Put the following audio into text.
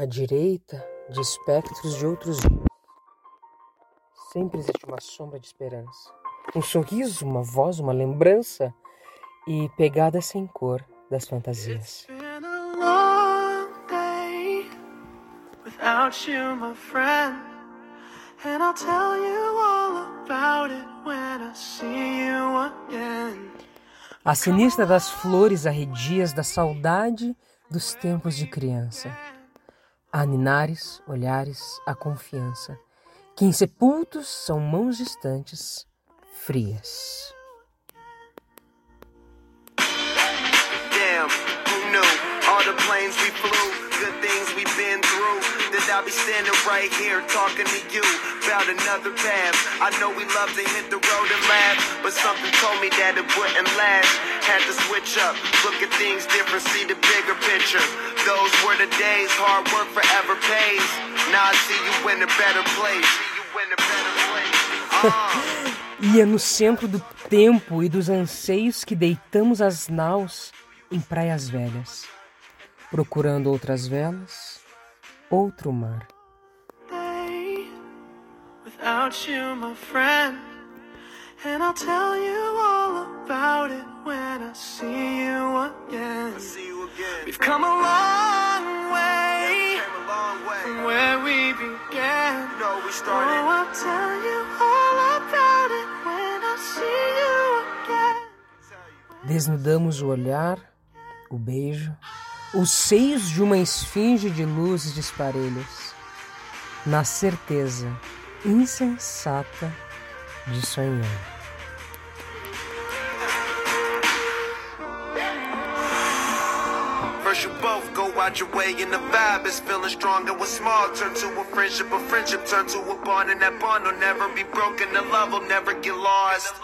À direita, de espectros de outros dias. Sempre existe uma sombra de esperança. Um sorriso, uma voz, uma lembrança e pegada sem cor das fantasias. A sinistra das flores arredias da saudade dos tempos de criança. Há ninares, olhares, a confiança, que em sepultos são mãos distantes, frias. Damn, I'll be standing right here talking to you about another path. I know we love to hit the road and laugh, but something told me that it wouldn't last. Had to switch up, look at things different, see the bigger picture. Those were the days, hard work forever pays. Now I see you in a better place. e é no centro do tempo e dos anseios que deitamos as naus em praias velhas, procurando outras velas, outro mar. Without you, my friend, and I'll tell you all about it when I see you again. We've come a long way from where we began. Oh, I'll tell you all about it when I see you again. Desnudamos o olhar, o beijo, os seios de uma esfinge de luzes de esparelhos, na certeza insensata de sonhar. First you both go out your way and the vibe is feeling stronger. What's small turn to a friendship, a friendship turn to a bond, and that bond will never be broken. The love will never get lost.